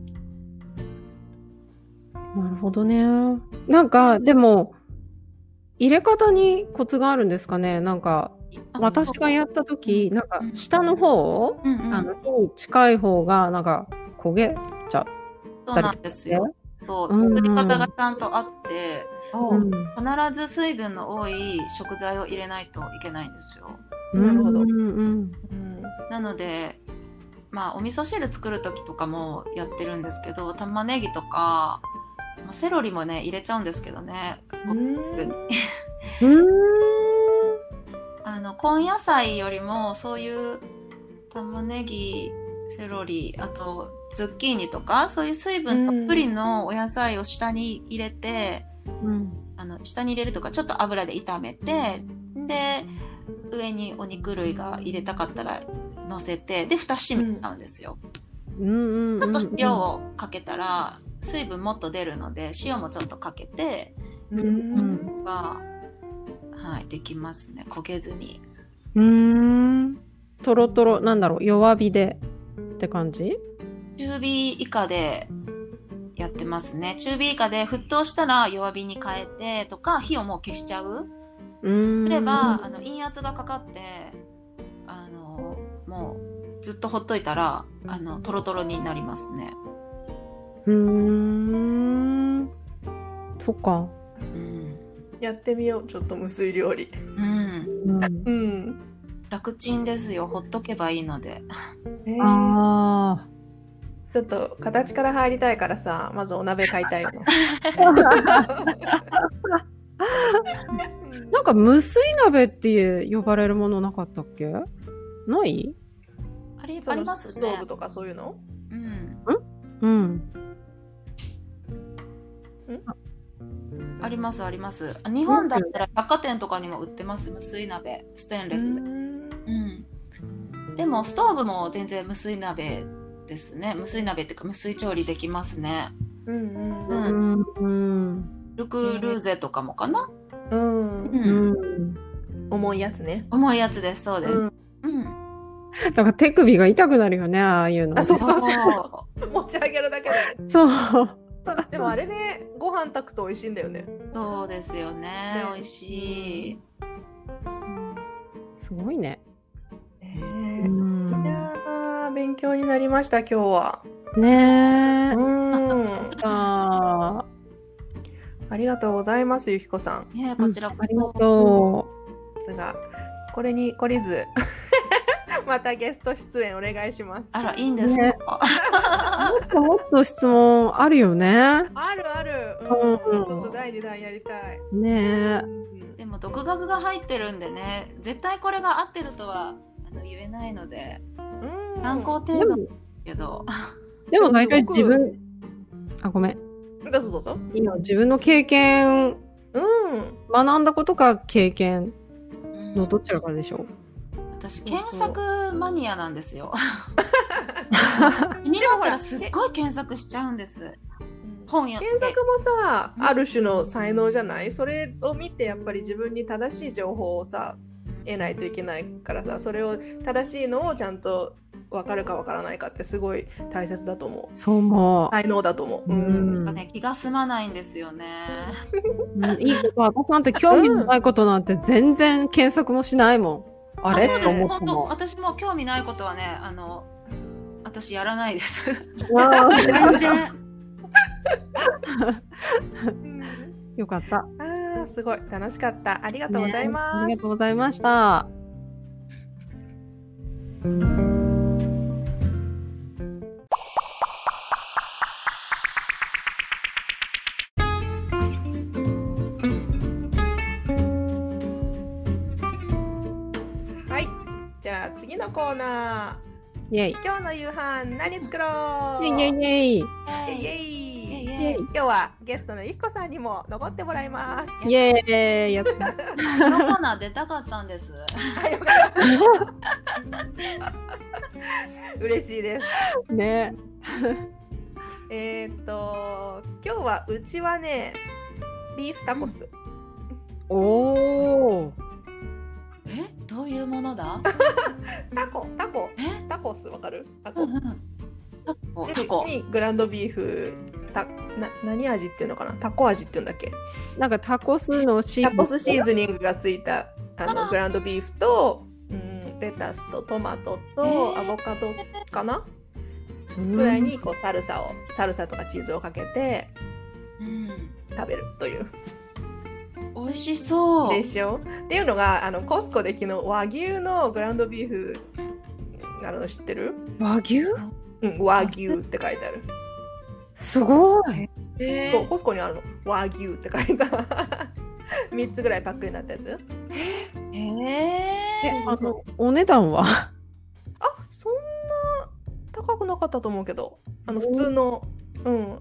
なるほどね。なんか、でも、入れ方にコツがあるんですかね？なんか、私がやった時、なんか、下の方、うんうん。あの、火に近い方が、なんか、焦げちゃう。そうなんですよそううん。作り方がちゃんとあって、う。ん。必ず水分の多い食材を入れないといけないんですよ。なるほど。うんうん。うん。なのでまあお味噌汁作る時とかもやってるんですけど玉ねぎとか、まあ、セロリもね入れちゃうんですけどね。うん。うん。あの根野菜よりもそういう玉ねぎセロリあとズッキーニとかそういう水分たっぷりのお野菜を下に入れて、うん。あの下に入れるとかちょっと油で炒めてで上にお肉類が入れたかったら乗せてで蓋閉めちゃうんですよ。うん。ちょっと塩をかけたら水分もっと出るので塩もちょっとかけてうん。は、はい、できますね。焦げずに。うーん。とろとろなんだろう弱火でって感じ？中火以下でやってますね。中火以下で沸騰したら弱火に変えてとか火をもう消しちゃう。うーん。すれば、あの陰圧がかかってあのもうずっとほっといたらあのトロトロになりますね。うーん。そっか。うん、やってみよう。ちょっと無水料理。うん、うん。うん楽ちんですよ。ほっとけばいいので。えー。あちょっと形から入りたいからさまずお鍋買いたいよねーなんか無水鍋っていう呼ばれるものなかったっけ？ない？ありありますね。ストーブ。とかそういうの？うん、うん。ありますあります。あ日本だったら百貨店とかにも売ってます無水鍋。ステンレスで。うん、でもストーブも全然無水鍋ですね。無水鍋っていうか無水調理できますね。うんうんううん。んうん。ルクルーゼとかもかな、うん。う、うん。ん重いやつね。重いやつですそうです。うん。うん、だから手首が痛くなるよねああいうの。あそうそうそ持ち上げるだけでそう。でもあれでご飯炊くと美味しいんだよね。うそうですよねね美味しい。すごいね勉強になりました今日は。ねえ。うん。あありがとうございますゆきこさん。ねこちらこありがそ、とですがこれに懲りず またゲスト出演お願いします。あらいいんですか、ね。うもっともっと質問あるよね。あるある、うん。うん。ちょっと第2弾やりたい、ねえ。うん。でも独学が入ってるんでね絶対これが合ってるとはあの言えないので。うん参考程でも度だけど、でも大体自分あごめん。どうぞどうぞ。いいよ自分の経験うん。学んだことか経験うん。のどちらかでしょ私検索マニアなんですよ。気になったらすっごい検索しちゃうんです。本読んで検索もさうんある種の才能じゃない？それを見てやっぱり自分に正しい情報をさ得ないといけないからさそれを正しいのをちゃんと分かるか分からないかってすごい大切だと思う。そう思才能だと思う、う、うん。なんかね気が済まないんですよね。うん。いいこと。私なんて興味のないことなんて全然検索もしないもん。あれ？とそうです。本当私も興味ないことはねあの私やらないです。全然。うん。よかった。あーすごい。楽しかった。ありがとうございねます、ありがとうございましたのコーナイェイ。ー今日の夕飯何作ろう？イェイイェイイェイ。イエイイエイ。イエイイイエイ。今日はゲストのゆきこさんにも残ってもらいます。イェイ。やった。コーナー出たかったんです。あよかった。嬉しいです。ね。えーっと今日はうちはねビーフタコス。おおえどういうものだ？タコタコえ？タコスわかる？タコうん。うんタコタコにグランドビーフたな何味っていうのかな？タコ味っていうんだっけ？なんかタコスのシタコスシーズニングがついたあのあグランドビーフと、うん、レタスとトマトとえーアボカドかな？ぐぐらいにこうサルサをサルサとかチーズをかけてうん食べるという。美味味しそう。でしょ？っていうのがあのコスコで昨日和牛のグランドビーフあるの知ってる、和牛？うん、和牛って書いてある。すごい。えそうコスコにあるの。和牛って書いた。3つぐらいパックになったやつ。ええ、そうそうあの、お値段は？あそんな高くなかったと思うけど。あの普通のうん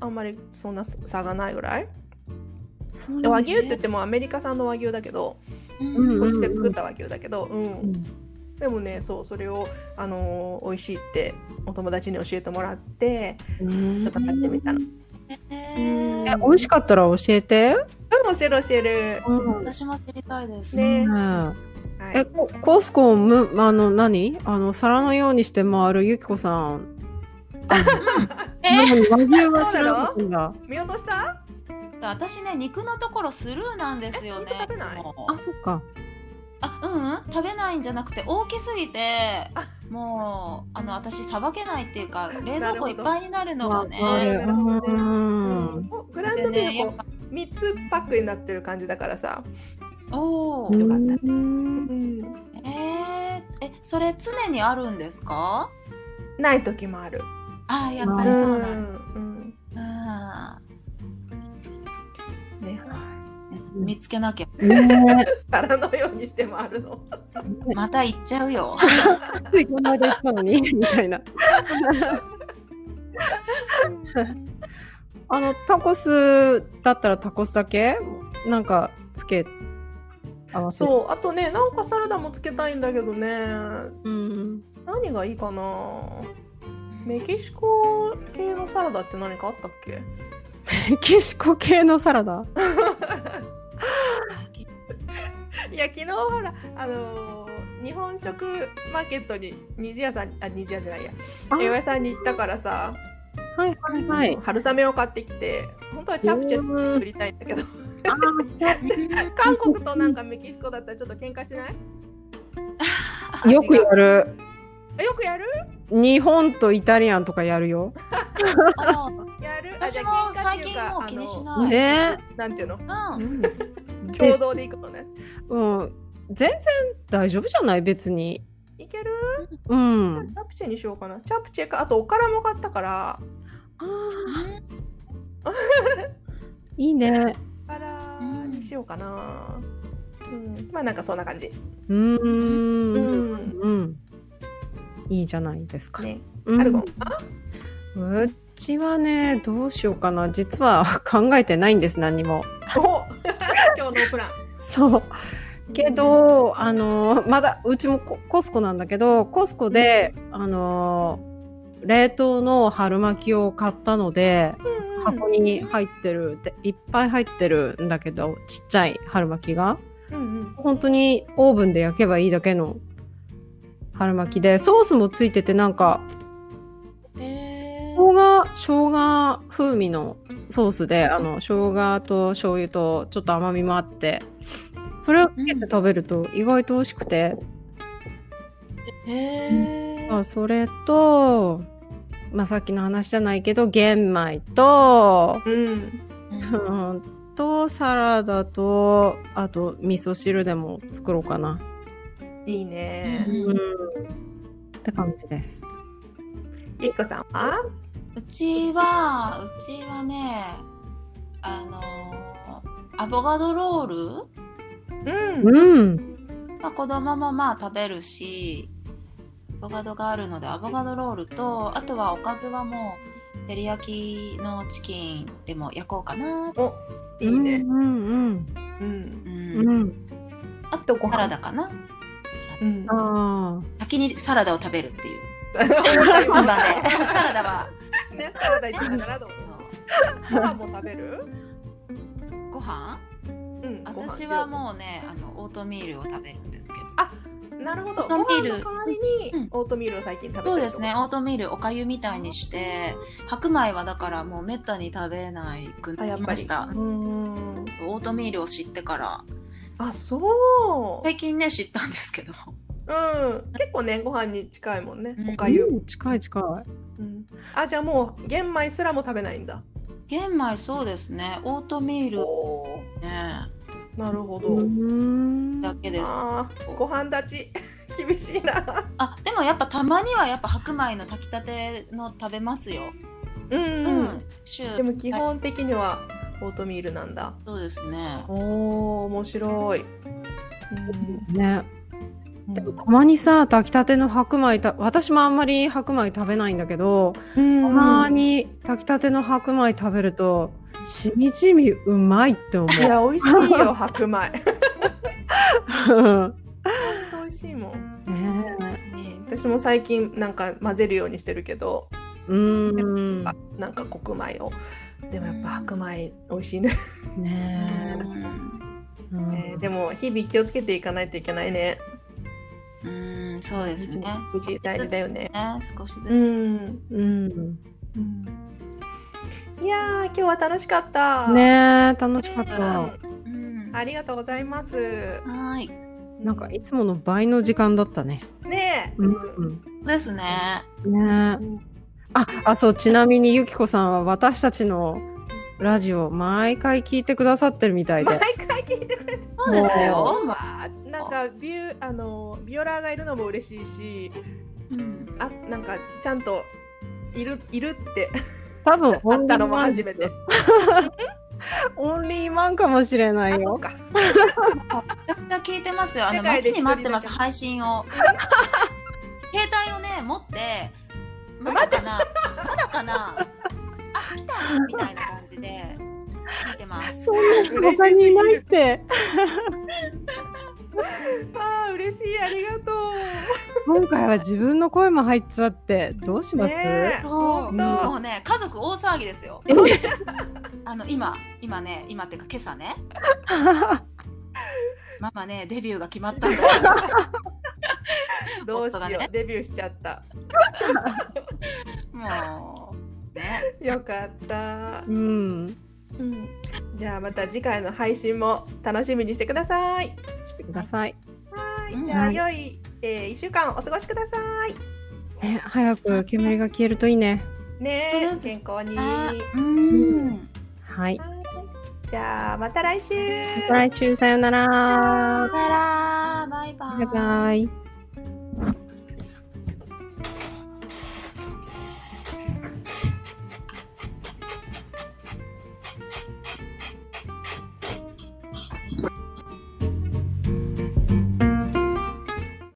あんまりそんな差がないぐらいそうで和牛って言ってもアメリカ産の和牛だけどうんこっちで作った和牛だけど、うんうんでもねそうそれを、あのー美味しいってお友達に教えてもらってうんちょってみたの。ええ、美味しかったら教えて。うん教える教える。うん私も知りたいです。ねねはいえ、ココスコむ、あの、何？あの、皿のようにして回るゆきこさん。え何和牛は知らなかったんだ。見落とした？私ね肉のところスルーなんですよね。食べない？あ、そっか。あうんうん食べないんじゃなくて大きすぎてもうあの私さばけないっていうか 冷蔵庫いっぱいになるのがね。わかるなるほどねうんおグランでドビーフこねやっぱう3つパックになってる感じだからさ。おーよかったうんうんえー、えそれ常にあるんですか？ない時もある。あーやっぱりそうなんだ。うんあうん見つけなきゃ。ね皿のようにしてもあるの。また行っちゃうよ。え、この間言ったのにみたいな。あの、タコスだったらタコスだけ？なんか、つけ、合わせう。そうあとねなんかサラダもつけたいんだけどねうん。何がいいかな？メキシコ系のサラダって何かあったっけ？メキシコ系のサラダ？いや昨日ほらあのー日本食マーケットに虹屋さんあ虹屋じゃないや。あ。八百屋さんに行ったからさ、はいはいはい。春雨を買ってきて本当はチャプチェうん作りたいんだけど。韓国となんかメキシコだったらちょっと喧嘩しない？よくやる。えよくやる？日本とイタリアンとかやるよ。る。私も最近もう気にしあない。ねのなんていうの？うん。共同で行くのね。うん。全然大丈夫じゃない？別に。いける？うん。チャプチェにしようかな。チャプチェかあとおからも買ったから。あー。いいね。おからにしようかな。うん。まあなんかそんな感じ。うーん。ううん。ん。いいじゃないですか。ね。うん。あるもんうちはね、どうしようかな。実は 考えてないんです、何も。お 今日のプランそう。けど、あの、まだ、うちもココスコなんだけど、コスコで、あの、冷凍の春巻きを買ったので、うん箱に入ってる、でいっぱい入ってるんだけど、ちっちゃい春巻きが。うんうん本当にオーブンで焼けばいいだけの春巻きで、ソースもついててなんか、え生姜、生姜風味のソースで、あの、生姜と醤油とちょっと甘みもあって、それをつけて食べると意外と美味しくて、ー、えそれと、まあ、さっきの話じゃないけど、玄米と、うん。と、サラダと、あと、味噌汁でも作ろうかな。いいね。うん。うん。って感じです。りっこさんは？うちはうちはねあのーアボカドロール、うん。うん。まあ、子供もまあ食べるしアボカドがあるのでアボカドロールとあとはおかずはもう照り焼きのチキンでも焼こうかな、おいいね。うんうんうん。うん。うん。うん。あとご飯。サラダかな？うん。あ先にサラダを食べるっていう。サラダはねサラダ一番だなと思うご飯も食べる？ご飯？うん。私はもうねあのオートミールを食べるんですけど。なるほど。オートミール。代わりにうん。オートミールを最近食べてるそうですね。オートミールおかゆみたいにして。白米はだからもうめったに食べないくなあやっぱり。りましたうん。オートミールを知ってから。あそう。最近ね知ったんですけどうん結構ねご飯に近いもんね。おかゆうん近い近い。うんあじゃあもう玄米すらも食べないんだ玄米そうですねオートミールおねなるほど。うーんだけです。ご飯立ち 厳しいな。あでもやっぱたまにはやっぱ白米の炊きたての食べますよ。うん、ううんでも基本的にはオートミールなんだ。そうですね。おお面白い。ね。うんでもたまにさ、炊きたての白米た、私もあんまり白米食べないんだけど、うんたまに炊きたての白米食べると、しみじみうまいって思いや美味しいよ白米。う。美味しいもん。ねね私も最近なんか混ぜるようにしてるけど、え。うーん。あなんか黒米を。でもやっぱ白米美味しいね。ねうんえ。でも日々気をつけていかないといけないね。うんそうですね。無事大事だよね。ね少しずつ。うん。うん。いやー今日は楽しかった。ねえ、楽しかっうた。んうんありがとうございます。はい。なんかいつもの倍の時間だったね。ねえ。うん。ですね。ねえ。あ、あ、そう、ちなみにゆきこさんは私たちのラジオ毎回聞いてくださってるみたい毎で。回聞いてくれてそうですよ。まあなんかビューあのビオラがいるのも嬉しいし、うんあなんかちゃんといるいるって多分 あったのも初めて。オンリーワンかもしれないよ。あそっか。めちゃくちゃ聞いてますよ。あのちに待ってます配信を。携帯をね持ってまだかな？まだかな？あ来た？みたいな感じで聞いてます。そんな人他にいないって。あー嬉しいありがと今回は自分の声も入っちゃって、どうしう。ます、ねも当。うね家族大騒ぎですよ。あの今今ね今っていうか今朝ね ママねデビューが決まったんだよ。どうしよ夫がねうデビューしちゃった。もうねよかった。うん。うん。じゃあまた次回の配信も楽しみにしてください。してください。はい。うんじゃあはい良い、えー、1週間お過ごしください。ね、早く煙が消えるといいね。ね健康に。うん。はい。いじゃあまた来週。来週さよなら。さよならバイバイ。バイバイ。